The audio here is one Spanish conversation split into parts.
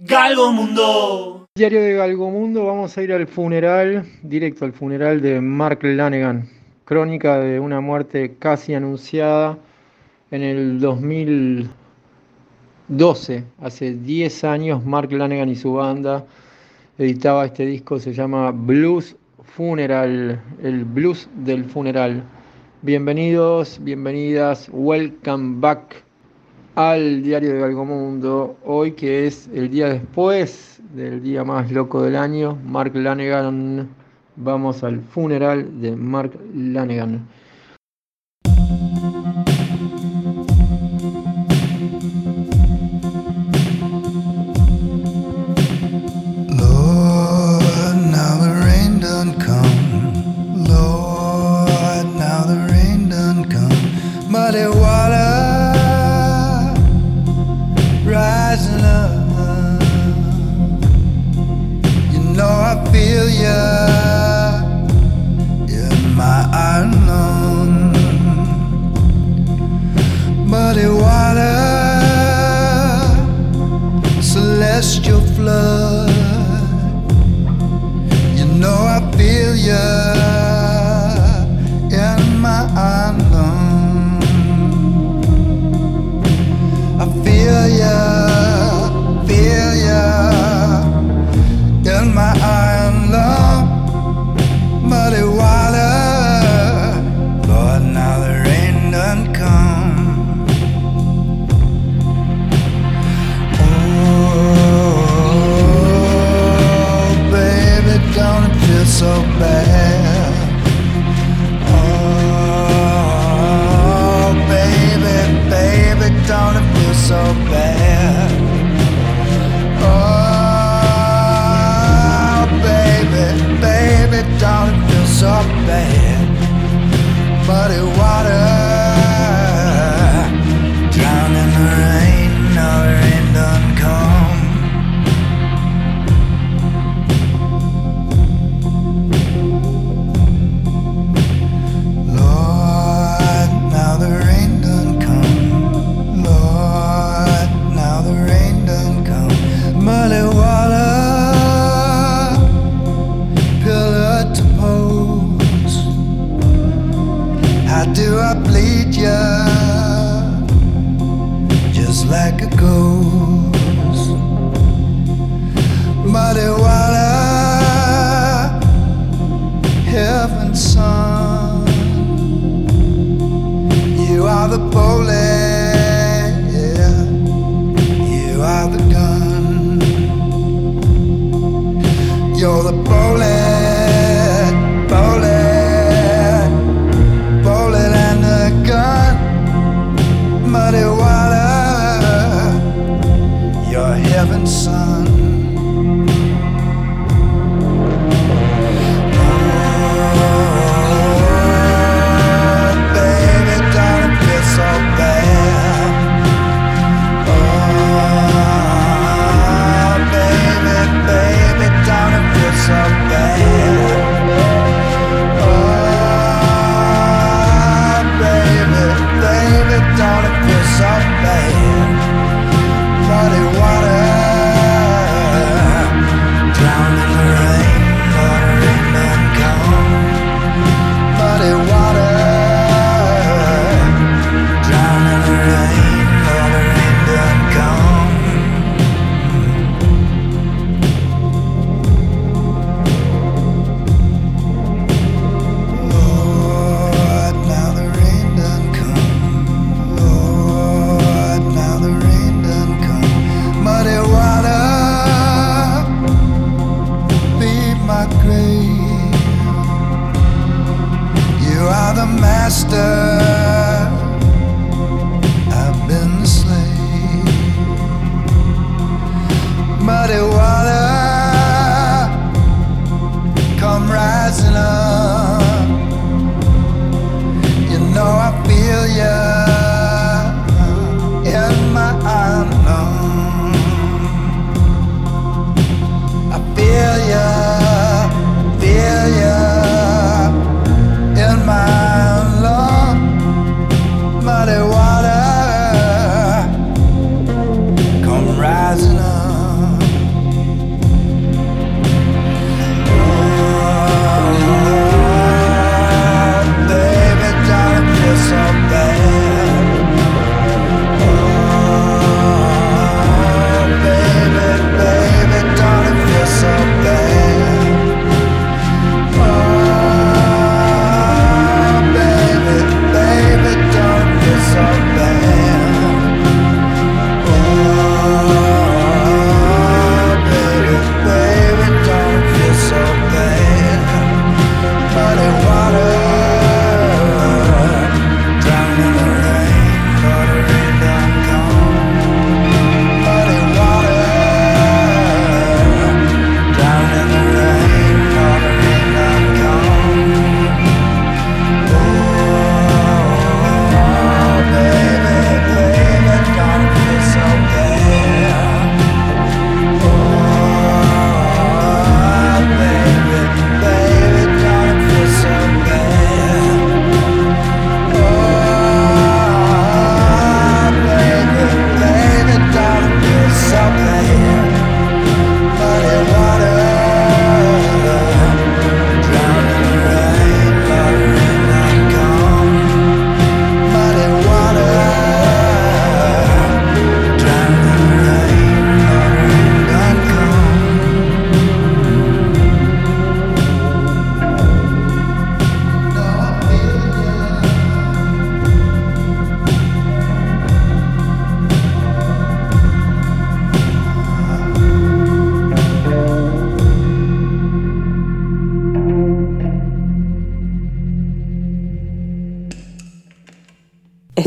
Galgo Mundo. Diario de Galgo Mundo, vamos a ir al funeral, directo al funeral de Mark Lanegan, crónica de una muerte casi anunciada en el 2012, hace 10 años Mark Lanegan y su banda editaba este disco, se llama Blues Funeral, el blues del funeral. Bienvenidos, bienvenidas, welcome back al diario de Mundo, hoy que es el día después del día más loco del año, Mark Lanegan. Vamos al funeral de Mark Lanegan. You're the police.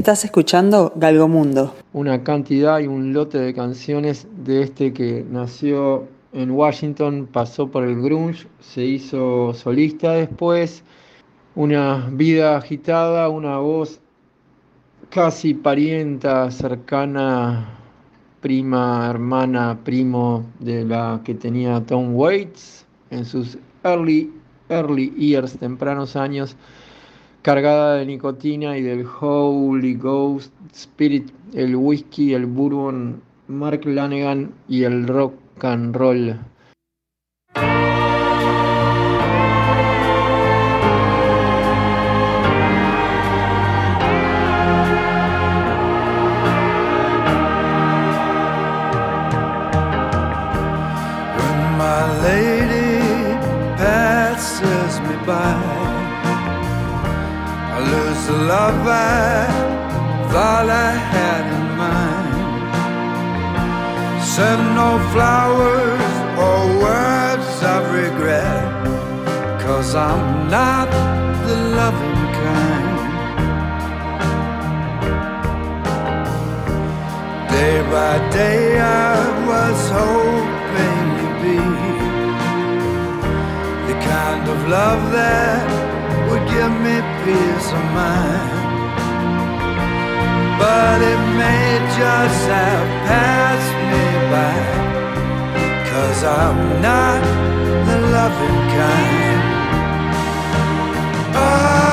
Estás escuchando Galgomundo. Una cantidad y un lote de canciones de este que nació en Washington, pasó por el grunge, se hizo solista después, una vida agitada, una voz casi parienta, cercana, prima, hermana, primo de la que tenía Tom Waits en sus early, early years, tempranos años, cargada de nicotina y del Holy Ghost Spirit, el whisky, el bourbon, Mark Lanegan y el rock and roll. Love I thought I had in mind. Send no flowers or words of regret, cause I'm not the loving kind. Day by day I was hoping to be the kind of love that would give me peace of mind. But it may just have passed me by. Cause I'm not the loving kind. Oh,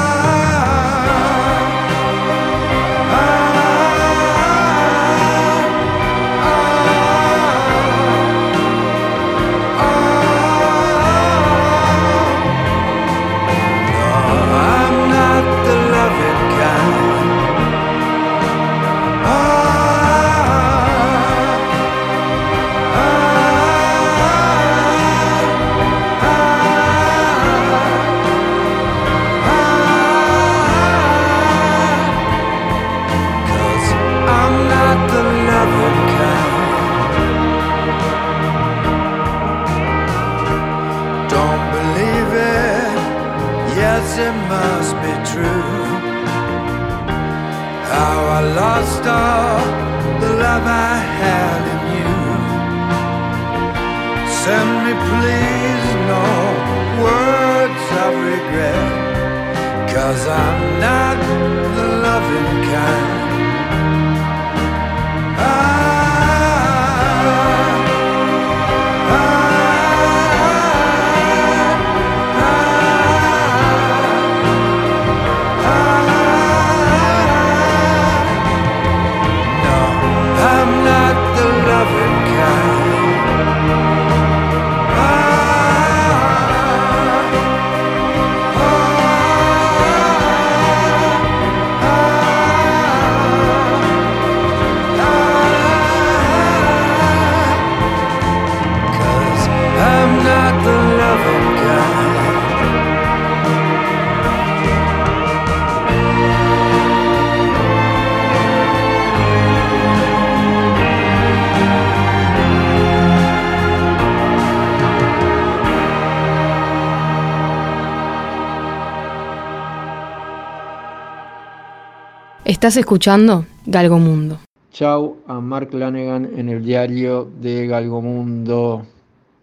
Estás escuchando Galgomundo. Chau a Mark Lanegan en el diario de Galgomundo.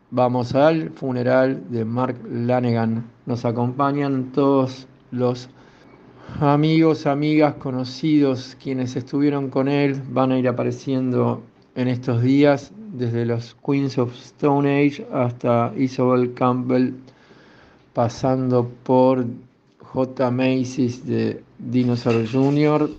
Vamos al funeral de Mark Lanegan. Nos acompañan todos los amigos, amigas, conocidos, quienes estuvieron con él. Van a ir apareciendo en estos días, desde los Queens of Stone Age hasta Isabel Campbell, pasando por J. Macy's de Dinosaur Jr.,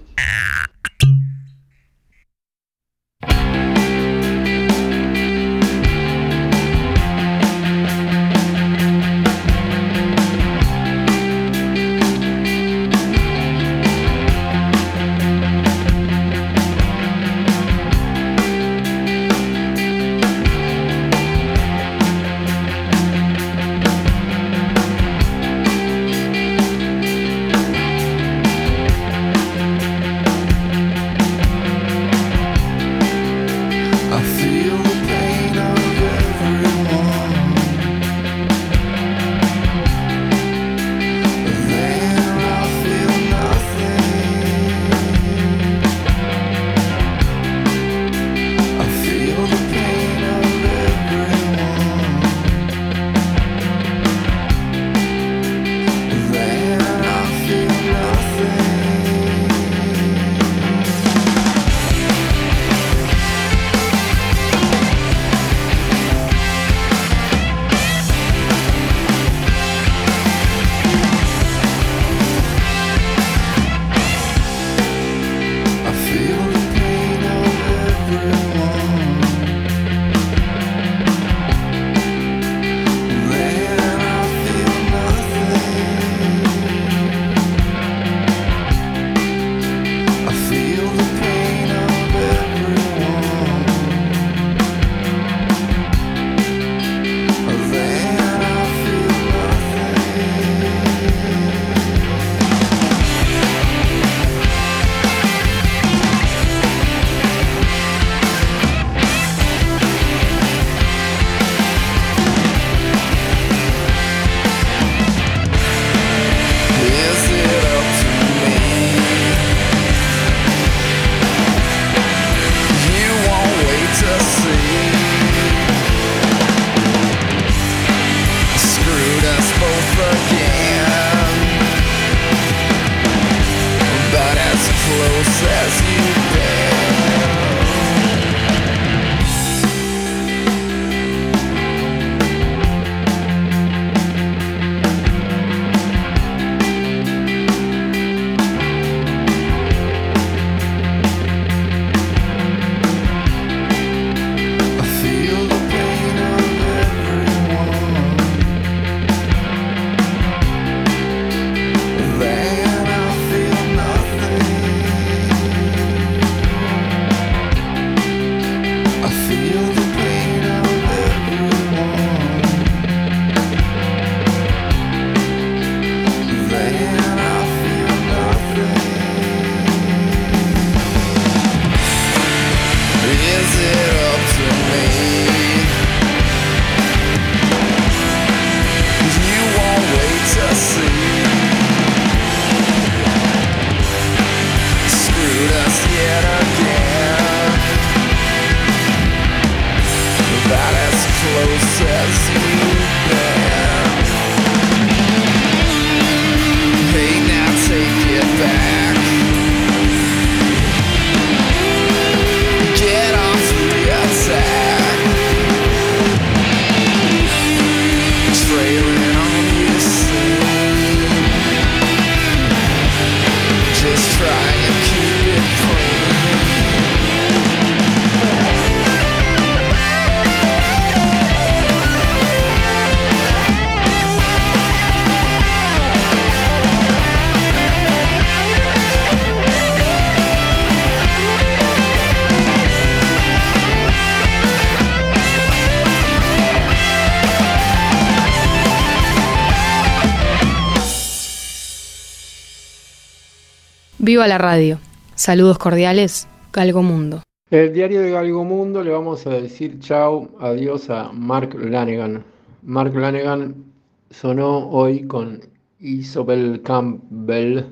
Viva la radio. Saludos cordiales, Galgo Mundo. El diario de Galgo Mundo le vamos a decir chau, adiós a Mark Lanegan. Mark Lanegan sonó hoy con Isabel Campbell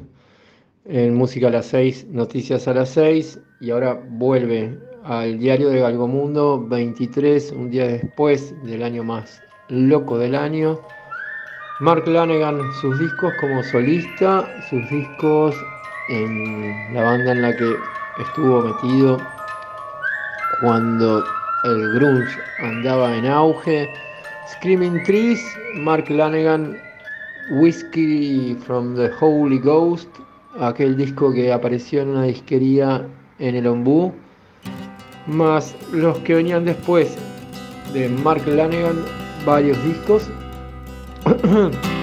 en Música a las 6, Noticias a las 6 y ahora vuelve al diario de Galgo Mundo 23, un día después del año más loco del año. Mark Lanegan, sus discos como solista, sus discos en la banda en la que estuvo metido cuando el grunge andaba en auge. Screaming Trees, Mark Lanegan, Whiskey from the Holy Ghost, aquel disco que apareció en una disquería en el Ombú, más los que venían después de Mark Lanegan, varios discos.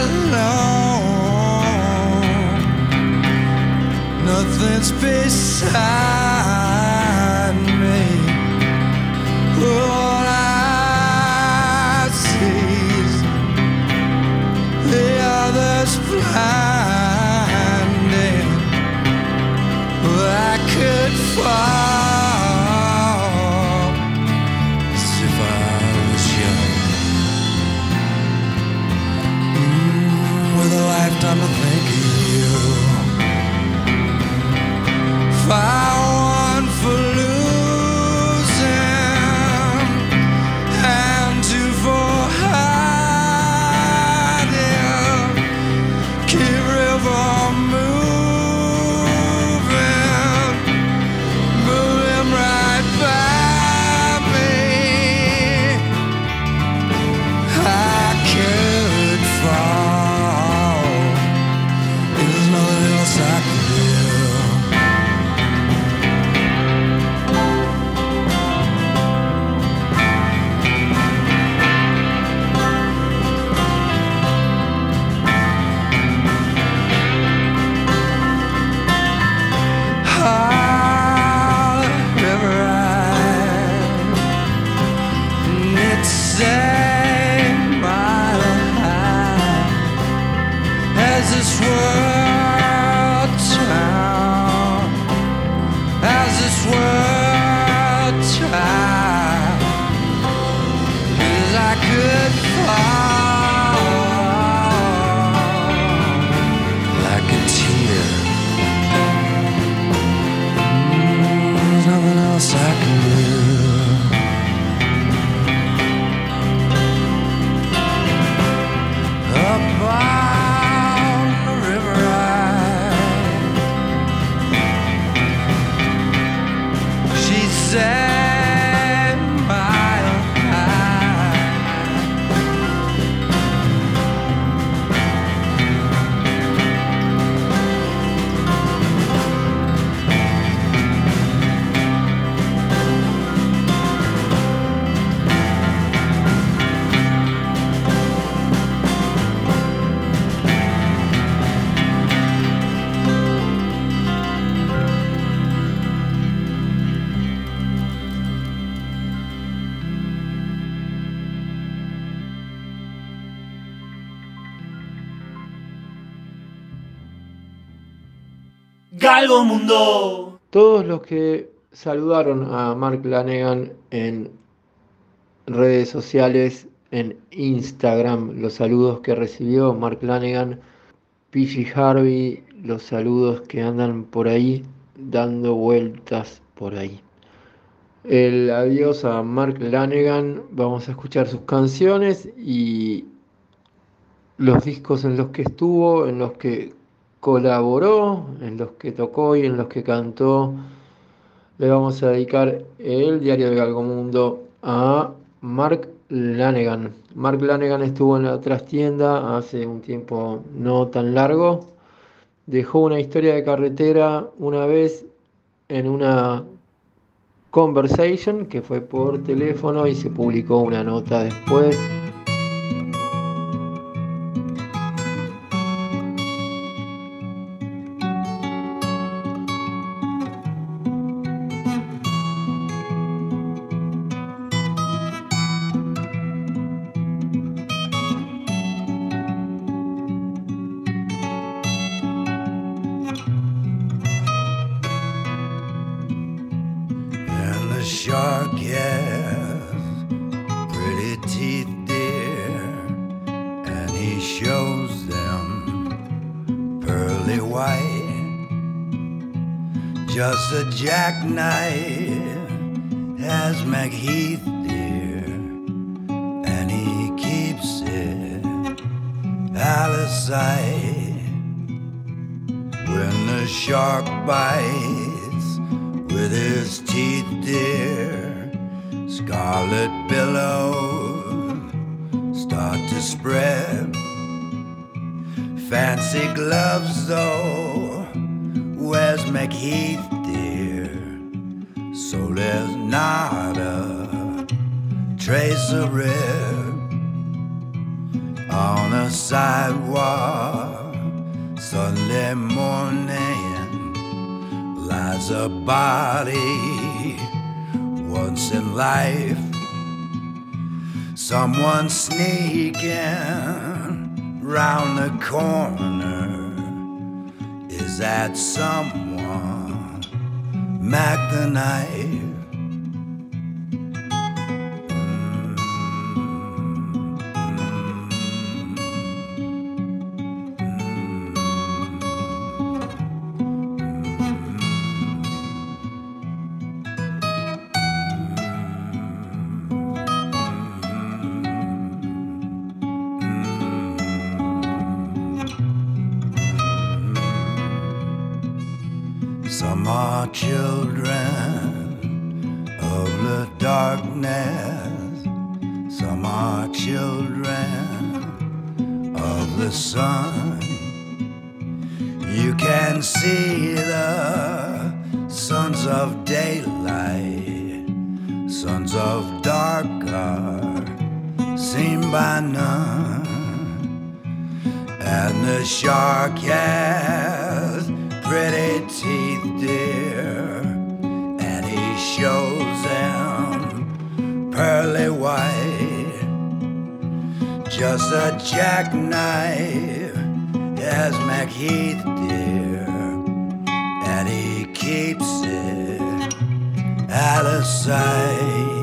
alone. Nothing's beside. this world. Todos los que saludaron a Mark Lanegan en redes sociales, en Instagram, los saludos que recibió Mark Lanegan, PG Harvey, los saludos que andan por ahí dando vueltas por ahí. El adiós a Mark Lanegan, vamos a escuchar sus canciones y los discos en los que estuvo, en los que colaboró, en los que tocó y en los que cantó. Le vamos a dedicar el diario de Galgomundo a Mark Lanegan. Mark Lanegan estuvo en la trastienda hace un tiempo no tan largo. Dejó una historia de carretera una vez en una conversation que fue por teléfono y se publicó una nota después. Jackknife has McHeath dear, and he keeps it out of sight. When the shark bites with his teeth, dear, scarlet billows start to spread. Fancy gloves, though, where's McHeath? There's not a trace of red on a sidewalk. Sunday morning lies a body once in life. Someone sneaking round the corner. Is that someone? Mac the knife. sun. You can see the sons of daylight, sons of dark are seen by none. And the shark has pretty teeth, dear, and he shows them pearly white, just a jackknife as McHeath dear, and he keeps it out of sight.